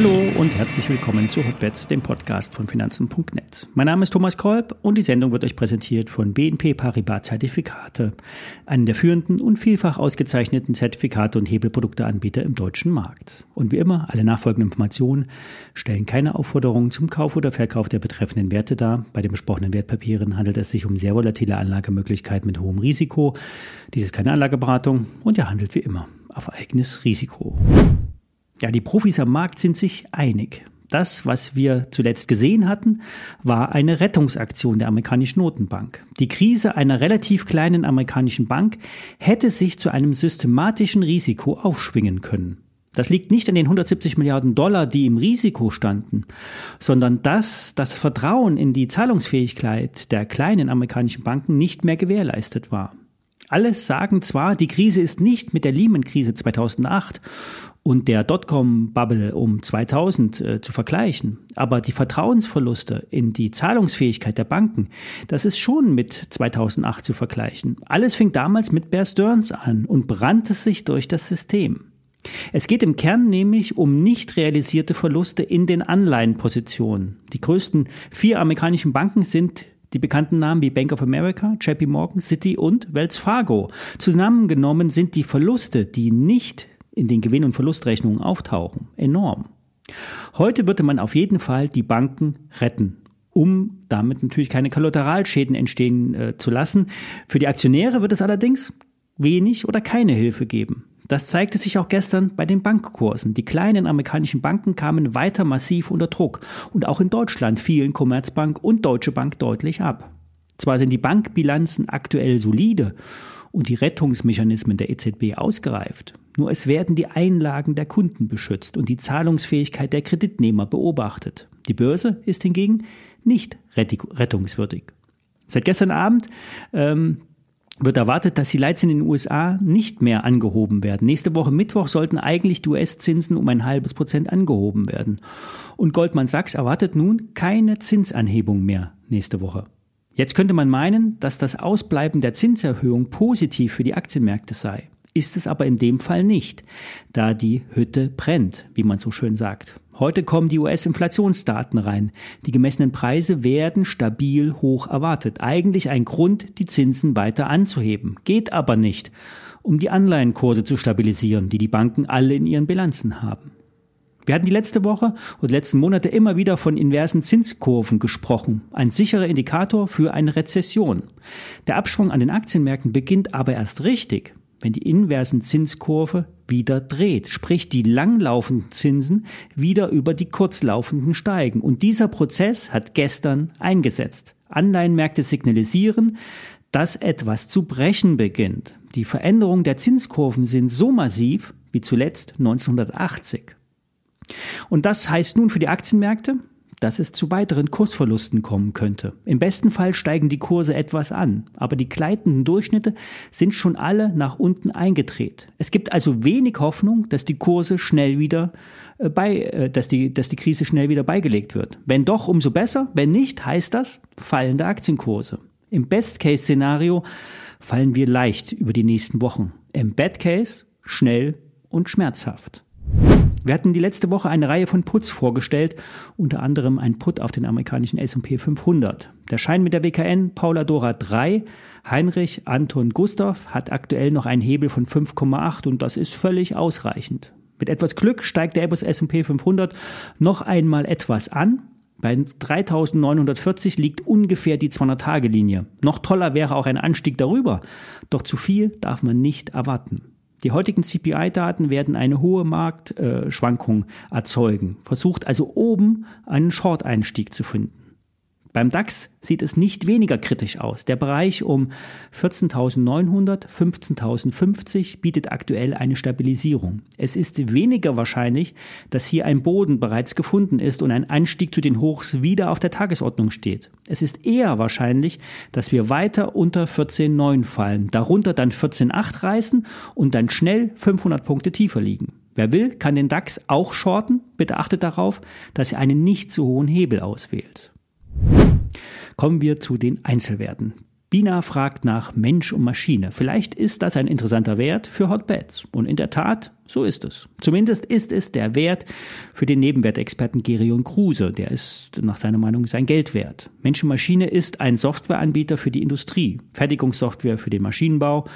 Hallo und herzlich willkommen zu Hotbets, dem Podcast von Finanzen.net. Mein Name ist Thomas Kolb und die Sendung wird euch präsentiert von BNP Paribas Zertifikate, einem der führenden und vielfach ausgezeichneten Zertifikate und Hebelprodukteanbieter im deutschen Markt. Und wie immer, alle nachfolgenden Informationen stellen keine Aufforderungen zum Kauf oder Verkauf der betreffenden Werte dar. Bei den besprochenen Wertpapieren handelt es sich um sehr volatile Anlagemöglichkeiten mit hohem Risiko. Dies ist keine Anlageberatung und ihr handelt wie immer auf eigenes Risiko. Ja, die Profis am Markt sind sich einig. Das, was wir zuletzt gesehen hatten, war eine Rettungsaktion der amerikanischen Notenbank. Die Krise einer relativ kleinen amerikanischen Bank hätte sich zu einem systematischen Risiko aufschwingen können. Das liegt nicht an den 170 Milliarden Dollar, die im Risiko standen, sondern dass das Vertrauen in die Zahlungsfähigkeit der kleinen amerikanischen Banken nicht mehr gewährleistet war. Alles sagen zwar, die Krise ist nicht mit der Lehman-Krise 2008 und der Dotcom-Bubble um 2000 äh, zu vergleichen. Aber die Vertrauensverluste in die Zahlungsfähigkeit der Banken, das ist schon mit 2008 zu vergleichen. Alles fing damals mit Bear Stearns an und brannte sich durch das System. Es geht im Kern nämlich um nicht realisierte Verluste in den Anleihenpositionen. Die größten vier amerikanischen Banken sind die bekannten Namen wie Bank of America, JP Morgan, Citi und Wells Fargo. Zusammengenommen sind die Verluste, die nicht in den Gewinn- und Verlustrechnungen auftauchen. Enorm. Heute würde man auf jeden Fall die Banken retten, um damit natürlich keine Kollateralschäden entstehen äh, zu lassen. Für die Aktionäre wird es allerdings wenig oder keine Hilfe geben. Das zeigte sich auch gestern bei den Bankkursen. Die kleinen amerikanischen Banken kamen weiter massiv unter Druck und auch in Deutschland fielen Commerzbank und Deutsche Bank deutlich ab. Zwar sind die Bankbilanzen aktuell solide und die Rettungsmechanismen der EZB ausgereift. Nur es werden die Einlagen der Kunden beschützt und die Zahlungsfähigkeit der Kreditnehmer beobachtet. Die Börse ist hingegen nicht rettungswürdig. Seit gestern Abend ähm, wird erwartet, dass die Leitzinsen in den USA nicht mehr angehoben werden. Nächste Woche Mittwoch sollten eigentlich die US-Zinsen um ein halbes Prozent angehoben werden. Und Goldman Sachs erwartet nun keine Zinsanhebung mehr nächste Woche. Jetzt könnte man meinen, dass das Ausbleiben der Zinserhöhung positiv für die Aktienmärkte sei. Ist es aber in dem Fall nicht, da die Hütte brennt, wie man so schön sagt. Heute kommen die US-Inflationsdaten rein. Die gemessenen Preise werden stabil hoch erwartet. Eigentlich ein Grund, die Zinsen weiter anzuheben. Geht aber nicht, um die Anleihenkurse zu stabilisieren, die die Banken alle in ihren Bilanzen haben. Wir hatten die letzte Woche und letzten Monate immer wieder von inversen Zinskurven gesprochen, ein sicherer Indikator für eine Rezession. Der Abschwung an den Aktienmärkten beginnt aber erst richtig, wenn die inversen Zinskurve wieder dreht, sprich die langlaufenden Zinsen wieder über die kurzlaufenden steigen. Und dieser Prozess hat gestern eingesetzt. Anleihenmärkte signalisieren, dass etwas zu brechen beginnt. Die Veränderungen der Zinskurven sind so massiv wie zuletzt 1980. Und das heißt nun für die Aktienmärkte, dass es zu weiteren Kursverlusten kommen könnte. Im besten Fall steigen die Kurse etwas an, aber die gleitenden Durchschnitte sind schon alle nach unten eingedreht. Es gibt also wenig Hoffnung, dass die Kurse schnell wieder äh, bei, äh, dass die, dass die Krise schnell wieder beigelegt wird. Wenn doch, umso besser. Wenn nicht, heißt das fallende Aktienkurse. Im Best-Case-Szenario fallen wir leicht über die nächsten Wochen. Im Bad-Case schnell und schmerzhaft. Wir hatten die letzte Woche eine Reihe von Puts vorgestellt, unter anderem ein Put auf den amerikanischen S&P 500. Der Schein mit der WKN Paula Dora 3, Heinrich Anton Gustav hat aktuell noch einen Hebel von 5,8 und das ist völlig ausreichend. Mit etwas Glück steigt der Airbus S&P 500 noch einmal etwas an. Bei 3940 liegt ungefähr die 200-Tage-Linie. Noch toller wäre auch ein Anstieg darüber, doch zu viel darf man nicht erwarten. Die heutigen CPI-Daten werden eine hohe Marktschwankung erzeugen. Versucht also oben einen Short-Einstieg zu finden. Beim DAX sieht es nicht weniger kritisch aus. Der Bereich um 14.900, 15.050 bietet aktuell eine Stabilisierung. Es ist weniger wahrscheinlich, dass hier ein Boden bereits gefunden ist und ein Anstieg zu den Hochs wieder auf der Tagesordnung steht. Es ist eher wahrscheinlich, dass wir weiter unter 14.9 fallen, darunter dann 14.8 reißen und dann schnell 500 Punkte tiefer liegen. Wer will, kann den DAX auch shorten. Bitte achtet darauf, dass ihr einen nicht zu hohen Hebel auswählt. Kommen wir zu den Einzelwerten. Bina fragt nach Mensch und Maschine. Vielleicht ist das ein interessanter Wert für Hotbeds. Und in der Tat, so ist es. Zumindest ist es der Wert für den Nebenwertexperten Gerion Kruse. Der ist nach seiner Meinung sein Geld wert. Mensch und Maschine ist ein Softwareanbieter für die Industrie. Fertigungssoftware für den Maschinenbau,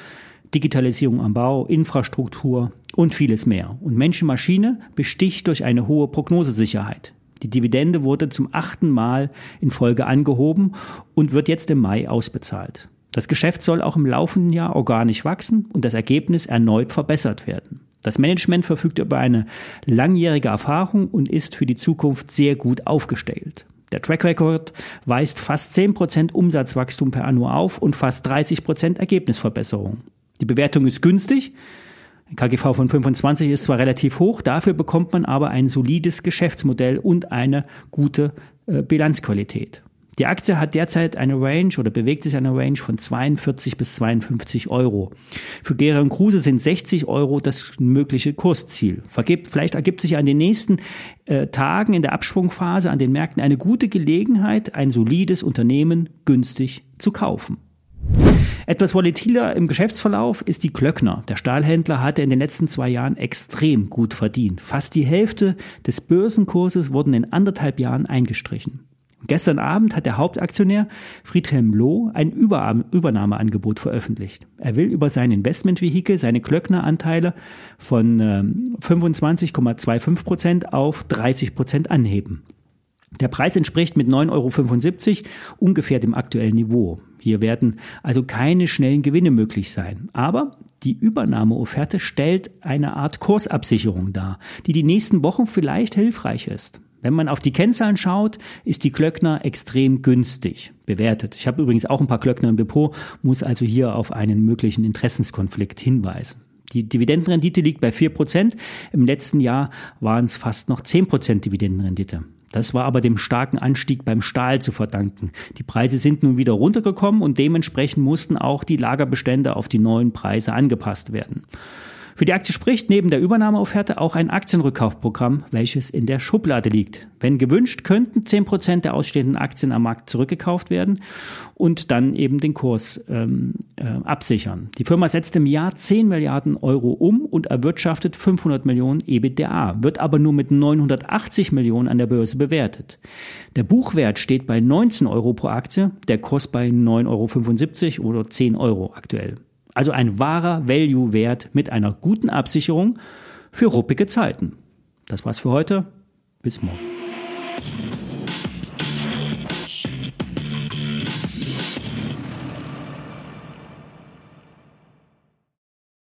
Digitalisierung am Bau, Infrastruktur und vieles mehr. Und Mensch und Maschine besticht durch eine hohe Prognosesicherheit. Die Dividende wurde zum achten Mal in Folge angehoben und wird jetzt im Mai ausbezahlt. Das Geschäft soll auch im laufenden Jahr organisch wachsen und das Ergebnis erneut verbessert werden. Das Management verfügt über eine langjährige Erfahrung und ist für die Zukunft sehr gut aufgestellt. Der Track Record weist fast 10% Umsatzwachstum per Anno auf und fast 30% Ergebnisverbesserung. Die Bewertung ist günstig, KGV von 25 ist zwar relativ hoch, dafür bekommt man aber ein solides Geschäftsmodell und eine gute äh, Bilanzqualität. Die Aktie hat derzeit eine Range oder bewegt sich eine Range von 42 bis 52 Euro. Für Gera und Kruse sind 60 Euro das mögliche Kursziel. Vergibt, vielleicht ergibt sich an den nächsten äh, Tagen in der Abschwungphase an den Märkten eine gute Gelegenheit, ein solides Unternehmen günstig zu kaufen. Etwas volatiler im Geschäftsverlauf ist die Klöckner. Der Stahlhändler hatte in den letzten zwei Jahren extrem gut verdient. Fast die Hälfte des Börsenkurses wurden in anderthalb Jahren eingestrichen. Gestern Abend hat der Hauptaktionär Friedhelm Loh ein Übernahmeangebot veröffentlicht. Er will über sein Investmentvehikel seine Klöckner-Anteile von 25,25 ähm, Prozent auf 30 Prozent anheben. Der Preis entspricht mit 9,75 Euro ungefähr dem aktuellen Niveau. Hier werden also keine schnellen Gewinne möglich sein. Aber die Übernahmeofferte stellt eine Art Kursabsicherung dar, die die nächsten Wochen vielleicht hilfreich ist. Wenn man auf die Kennzahlen schaut, ist die Klöckner extrem günstig bewertet. Ich habe übrigens auch ein paar Klöckner im Depot, muss also hier auf einen möglichen Interessenskonflikt hinweisen. Die Dividendenrendite liegt bei 4%. Im letzten Jahr waren es fast noch 10% Dividendenrendite. Das war aber dem starken Anstieg beim Stahl zu verdanken. Die Preise sind nun wieder runtergekommen und dementsprechend mussten auch die Lagerbestände auf die neuen Preise angepasst werden. Für die Aktie spricht neben der Übernahmeofferte auch ein Aktienrückkaufprogramm, welches in der Schublade liegt. Wenn gewünscht, könnten 10% der ausstehenden Aktien am Markt zurückgekauft werden und dann eben den Kurs ähm, äh, absichern. Die Firma setzt im Jahr 10 Milliarden Euro um und erwirtschaftet 500 Millionen EBITDA, wird aber nur mit 980 Millionen an der Börse bewertet. Der Buchwert steht bei 19 Euro pro Aktie, der Kurs bei 9,75 Euro oder 10 Euro aktuell. Also ein wahrer Value-Wert mit einer guten Absicherung für ruppige Zeiten. Das war's für heute. Bis morgen.